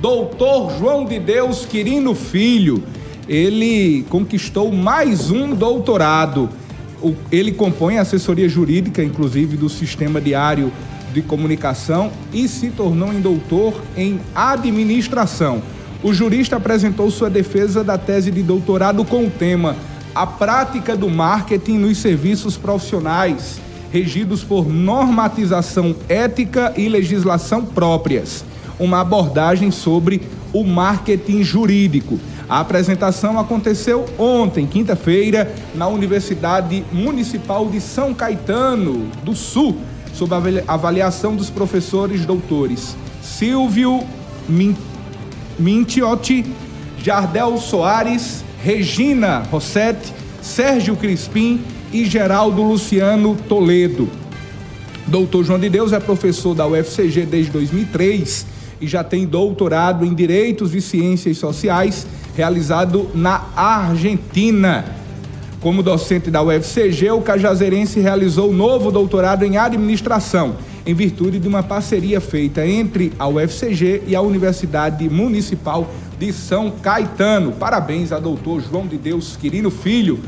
Doutor João de Deus Quirino Filho, ele conquistou mais um doutorado. Ele compõe a assessoria jurídica, inclusive, do Sistema Diário de Comunicação e se tornou em doutor em administração. O jurista apresentou sua defesa da tese de doutorado com o tema A prática do marketing nos serviços profissionais, regidos por normatização ética e legislação próprias uma abordagem sobre o marketing jurídico. A apresentação aconteceu ontem, quinta-feira, na Universidade Municipal de São Caetano do Sul, sob a avaliação dos professores doutores Silvio Mintiotti, Jardel Soares, Regina Rossetti, Sérgio Crispim e Geraldo Luciano Toledo. Doutor João de Deus é professor da UFCG desde 2003 e já tem doutorado em Direitos e Ciências Sociais, realizado na Argentina. Como docente da UFCG, o cajazeirense realizou novo doutorado em Administração, em virtude de uma parceria feita entre a UFCG e a Universidade Municipal de São Caetano. Parabéns a doutor João de Deus Quirino Filho,